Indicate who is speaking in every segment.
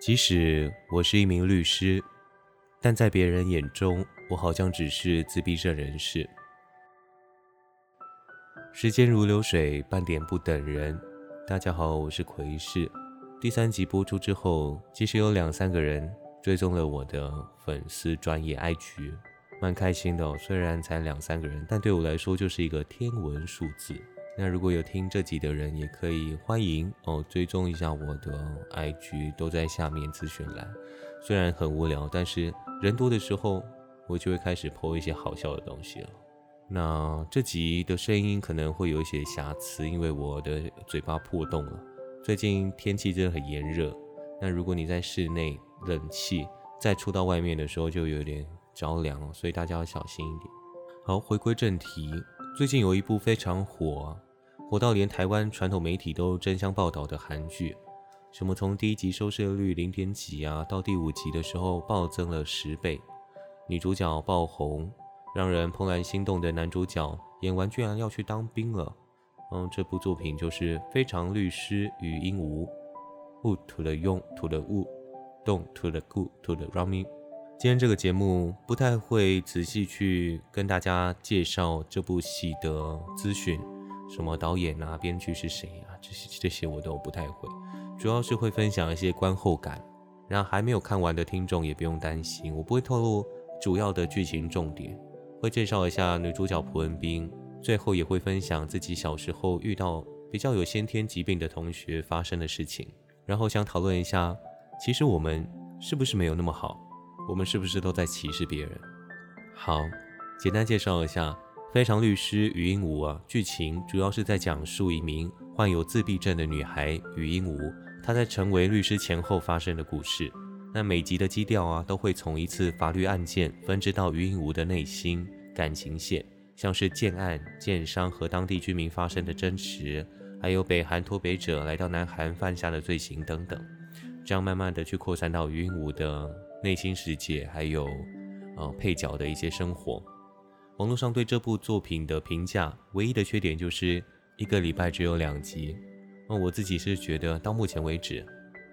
Speaker 1: 即使我是一名律师，但在别人眼中，我好像只是自闭症人士。时间如流水，半点不等人。大家好，我是奎士。第三集播出之后，其实有两三个人追踪了我的粉丝专业 IG，蛮开心的。虽然才两三个人，但对我来说就是一个天文数字。那如果有听这集的人，也可以欢迎哦，追踪一下我的 IG，都在下面咨询栏。虽然很无聊，但是人多的时候，我就会开始 po 一些好笑的东西了。那这集的声音可能会有一些瑕疵，因为我的嘴巴破洞了。最近天气真的很炎热，那如果你在室内冷气，再出到外面的时候就有点着凉了，所以大家要小心一点。好，回归正题，最近有一部非常火。火到连台湾传统媒体都争相报道的韩剧，什么从第一集收视率零点几啊，到第五集的时候暴增了十倍，女主角爆红，让人怦然心动的男主角演完居然要去当兵了。嗯，这部作品就是《非常律师与鹦鹉》，Who to the Young to the Wu，Don't to the Good to the Running。今天这个节目不太会仔细去跟大家介绍这部戏的资讯。什么导演啊，编剧是谁啊？这些这些我都不太会，主要是会分享一些观后感。然后还没有看完的听众也不用担心，我不会透露主要的剧情重点，会介绍一下女主角蒲恩斌，最后也会分享自己小时候遇到比较有先天疾病的同学发生的事情。然后想讨论一下，其实我们是不是没有那么好？我们是不是都在歧视别人？好，简单介绍一下。非常律师与鹦鹉啊，剧情主要是在讲述一名患有自闭症的女孩与鹦鹉，她在成为律师前后发生的故事。那每集的基调啊，都会从一次法律案件分支到与鹦鹉的内心感情线，像是建案、建商和当地居民发生的争执，还有北韩脱北者来到南韩犯下的罪行等等，这样慢慢的去扩散到与鹦鹉的内心世界，还有呃配角的一些生活。网络上对这部作品的评价，唯一的缺点就是一个礼拜只有两集。那我自己是觉得，到目前为止，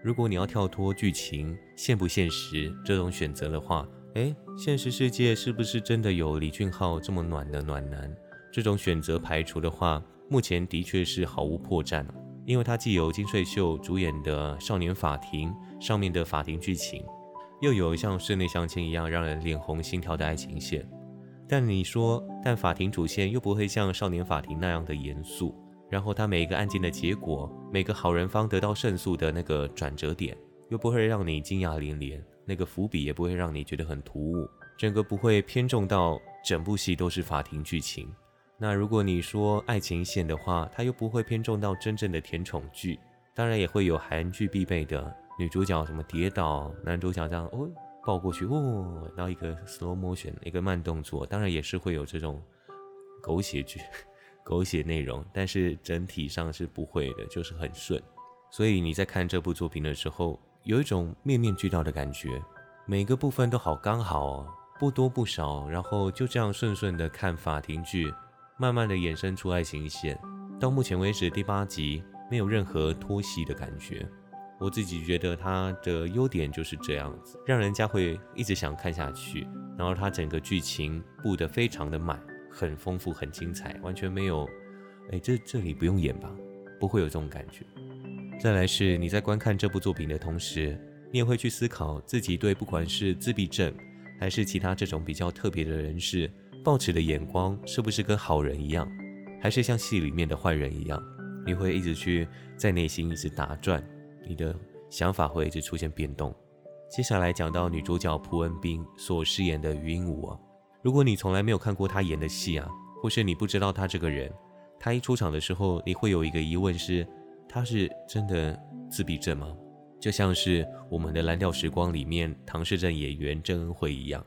Speaker 1: 如果你要跳脱剧情现不现实这种选择的话，诶，现实世界是不是真的有李俊浩这么暖的暖男？这种选择排除的话，目前的确是毫无破绽，因为它既有金穗秀主演的《少年法庭》上面的法庭剧情，又有像室内相亲一样让人脸红心跳的爱情线。但你说，但法庭主线又不会像少年法庭那样的严肃，然后他每一个案件的结果，每个好人方得到胜诉的那个转折点，又不会让你惊讶连连，那个伏笔也不会让你觉得很突兀，整个不会偏重到整部戏都是法庭剧情。那如果你说爱情线的话，它又不会偏重到真正的甜宠剧，当然也会有韩剧必备的女主角什么跌倒，男主角这样哦。抱过去，哦，然后一个 slow motion，一个慢动作，当然也是会有这种狗血剧、狗血内容，但是整体上是不会的，就是很顺。所以你在看这部作品的时候，有一种面面俱到的感觉，每个部分都好刚好，哦不多不少，然后就这样顺顺的看法庭剧，慢慢的衍生出爱情线，到目前为止第八集没有任何拖戏的感觉。我自己觉得它的优点就是这样子，让人家会一直想看下去。然后它整个剧情布得非常的满，很丰富，很精彩，完全没有，哎，这这里不用演吧？不会有这种感觉。再来是你在观看这部作品的同时，你也会去思考自己对不管是自闭症，还是其他这种比较特别的人士，抱持的眼光是不是跟好人一样，还是像戏里面的坏人一样？你会一直去在内心一直打转。你的想法会一直出现变动。接下来讲到女主角朴恩斌所饰演的余英武啊，如果你从来没有看过她演的戏啊，或是你不知道她这个人，她一出场的时候，你会有一个疑问是：她是真的自闭症吗？就像是我们的《蓝调时光》里面唐氏症演员郑恩惠一样，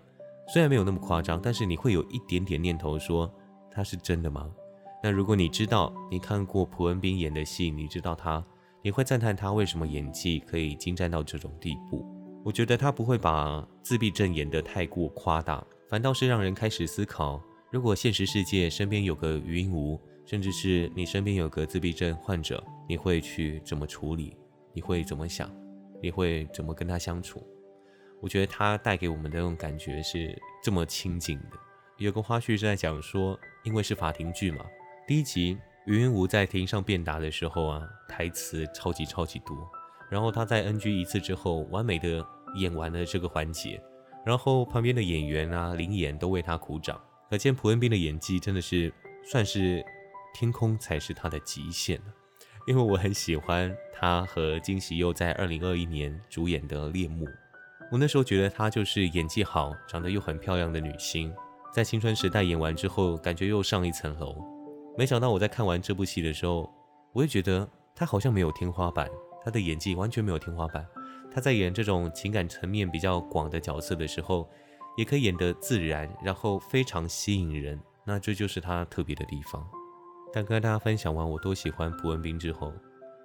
Speaker 1: 虽然没有那么夸张，但是你会有一点点念头说：她是真的吗？那如果你知道你看过朴恩斌演的戏，你知道他。你会赞叹他为什么演技可以精湛到这种地步？我觉得他不会把自闭症演得太过夸大，反倒是让人开始思考：如果现实世界身边有个余音无，甚至是你身边有个自闭症患者，你会去怎么处理？你会怎么想？你会怎么跟他相处？我觉得他带给我们的那种感觉是这么亲近的。有个花絮是在讲说，因为是法庭剧嘛，第一集余云武在庭上辩答的时候啊，台词超级超级多，然后他在 NG 一次之后，完美的演完了这个环节，然后旁边的演员啊、林演都为他鼓掌，可见朴恩斌的演技真的是算是天空才是他的极限因为我很喜欢他和金喜佑在二零二一年主演的《猎目》。我那时候觉得她就是演技好、长得又很漂亮的女星，在青春时代演完之后，感觉又上一层楼。没想到我在看完这部戏的时候，我也觉得她好像没有天花板，她的演技完全没有天花板。她在演这种情感层面比较广的角色的时候，也可以演得自然，然后非常吸引人。那这就是她特别的地方。但跟大家分享完我多喜欢朴文斌之后，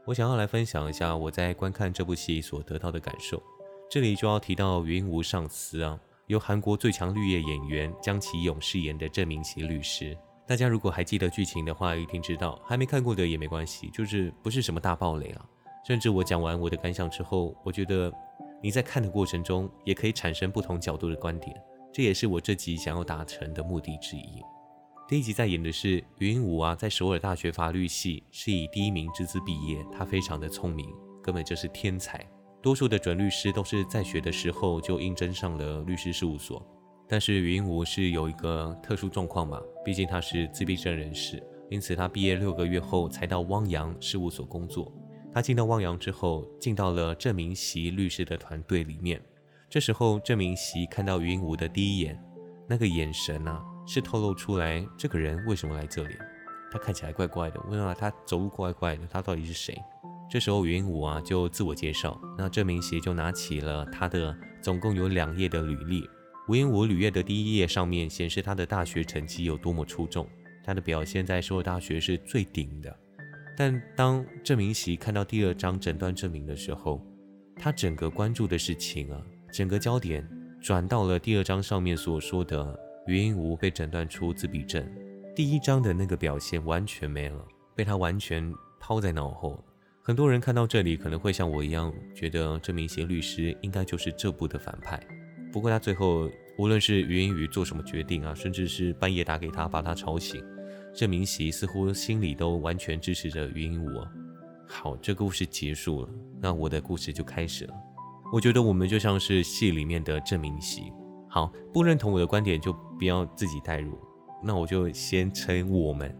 Speaker 1: 我想要来分享一下我在观看这部戏所得到的感受。这里就要提到云无上司啊，由韩国最强绿叶演员姜其勇饰演的郑明奇律师。大家如果还记得剧情的话，一定知道；还没看过的也没关系，就是不是什么大暴雷啊。甚至我讲完我的感想之后，我觉得你在看的过程中也可以产生不同角度的观点，这也是我这集想要达成的目的之一。第一集在演的是云武啊，在首尔大学法律系是以第一名之资毕业，他非常的聪明，根本就是天才。多数的准律师都是在学的时候就应征上了律师事务所，但是云武是有一个特殊状况嘛，毕竟他是自闭症人士，因此他毕业六个月后才到汪洋事务所工作。他进到汪洋之后，进到了郑明熙律师的团队里面。这时候郑明熙看到云武的第一眼，那个眼神啊，是透露出来这个人为什么来这里？他看起来怪怪的，问啊，他走路怪怪的，他到底是谁？这时候，云武啊就自我介绍，那郑明熙就拿起了他的总共有两页的履历。云武履历的第一页上面显示他的大学成绩有多么出众，他的表现在所有大学是最顶的。但当郑明喜看到第二张诊断证明的时候，他整个关注的事情啊，整个焦点转到了第二张上面所说的云武被诊断出自闭症。第一张的那个表现完全没了，被他完全抛在脑后。很多人看到这里可能会像我一样，觉得郑明熙律师应该就是这部的反派。不过他最后无论是余音宇做什么决定啊，甚至是半夜打给他把他吵醒，郑明熙似乎心里都完全支持着余音武。好，这故事结束了，那我的故事就开始了。我觉得我们就像是戏里面的郑明熙。好，不认同我的观点就不要自己代入。那我就先称我们。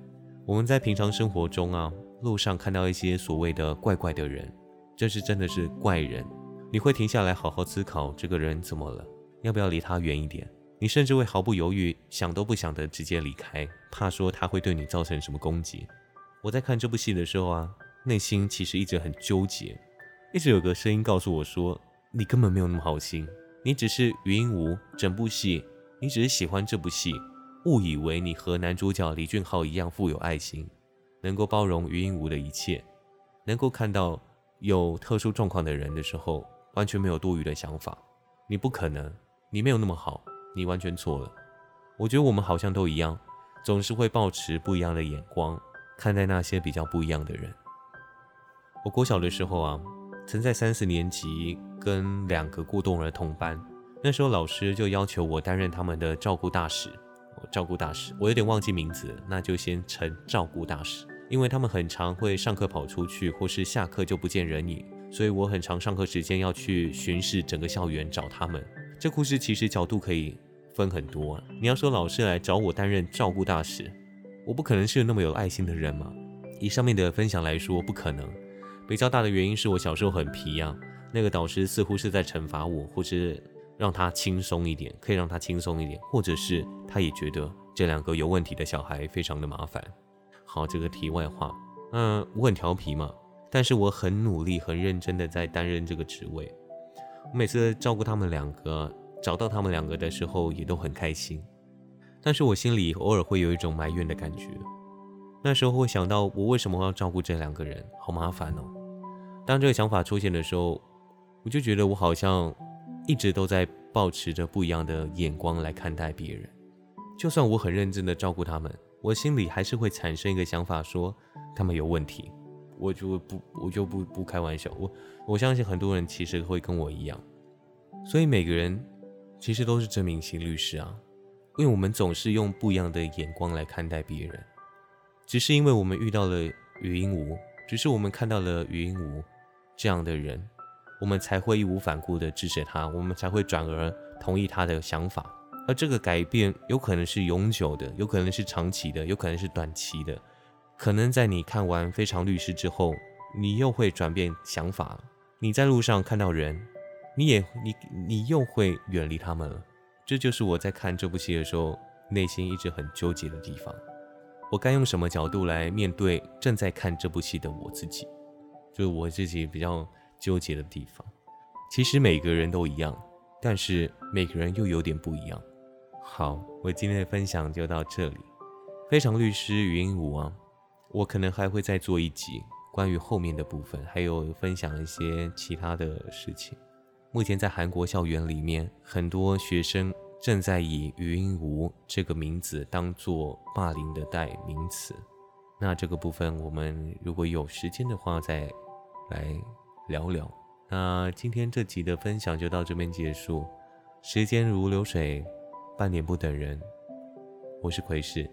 Speaker 1: 我们在平常生活中啊。路上看到一些所谓的怪怪的人，这是真的是怪人。你会停下来好好思考，这个人怎么了？要不要离他远一点？你甚至会毫不犹豫，想都不想的直接离开，怕说他会对你造成什么攻击。我在看这部戏的时候啊，内心其实一直很纠结，一直有个声音告诉我说，你根本没有那么好心，你只是云无整部戏，你只是喜欢这部戏，误以为你和男主角李俊浩一样富有爱心。能够包容余音无的一切，能够看到有特殊状况的人的时候，完全没有多余的想法。你不可能，你没有那么好，你完全错了。我觉得我们好像都一样，总是会保持不一样的眼光看待那些比较不一样的人。我国小的时候啊，曾在三四年级跟两个过动儿同班，那时候老师就要求我担任他们的照顾大使。照顾大使，我有点忘记名字，那就先称照顾大使。因为他们很常会上课跑出去，或是下课就不见人影，所以我很常上课时间要去巡视整个校园找他们。这故事其实角度可以分很多。你要说老师来找我担任照顾大使，我不可能是那么有爱心的人嘛。以上面的分享来说，不可能。比较大的原因是我小时候很皮呀，那个导师似乎是在惩罚我，或是让他轻松一点，可以让他轻松一点，或者是他也觉得这两个有问题的小孩非常的麻烦。好，这个题外话，嗯，我很调皮嘛，但是我很努力、很认真的在担任这个职位。我每次照顾他们两个，找到他们两个的时候，也都很开心。但是我心里偶尔会有一种埋怨的感觉，那时候会想到我为什么要照顾这两个人，好麻烦哦。当这个想法出现的时候，我就觉得我好像一直都在保持着不一样的眼光来看待别人，就算我很认真的照顾他们。我心里还是会产生一个想法，说他们有问题，我就不我就不不开玩笑，我我相信很多人其实会跟我一样，所以每个人其实都是真明星律师啊，因为我们总是用不一样的眼光来看待别人，只是因为我们遇到了语音无，只是我们看到了语音无这样的人，我们才会义无反顾的支持他，我们才会转而同意他的想法。而这个改变有可能是永久的，有可能是长期的，有可能是短期的。可能在你看完《非常律师》之后，你又会转变想法。你在路上看到人，你也你你又会远离他们了。这就是我在看这部戏的时候内心一直很纠结的地方。我该用什么角度来面对正在看这部戏的我自己？就是我自己比较纠结的地方。其实每个人都一样，但是每个人又有点不一样。好，我今天的分享就到这里。非常律师语音五啊，我可能还会再做一集关于后面的部分，还有分享一些其他的事情。目前在韩国校园里面，很多学生正在以语音无这个名字当做霸凌的代名词。那这个部分我们如果有时间的话再来聊聊。那今天这集的分享就到这边结束。时间如流水。半年不等人，我是奎士。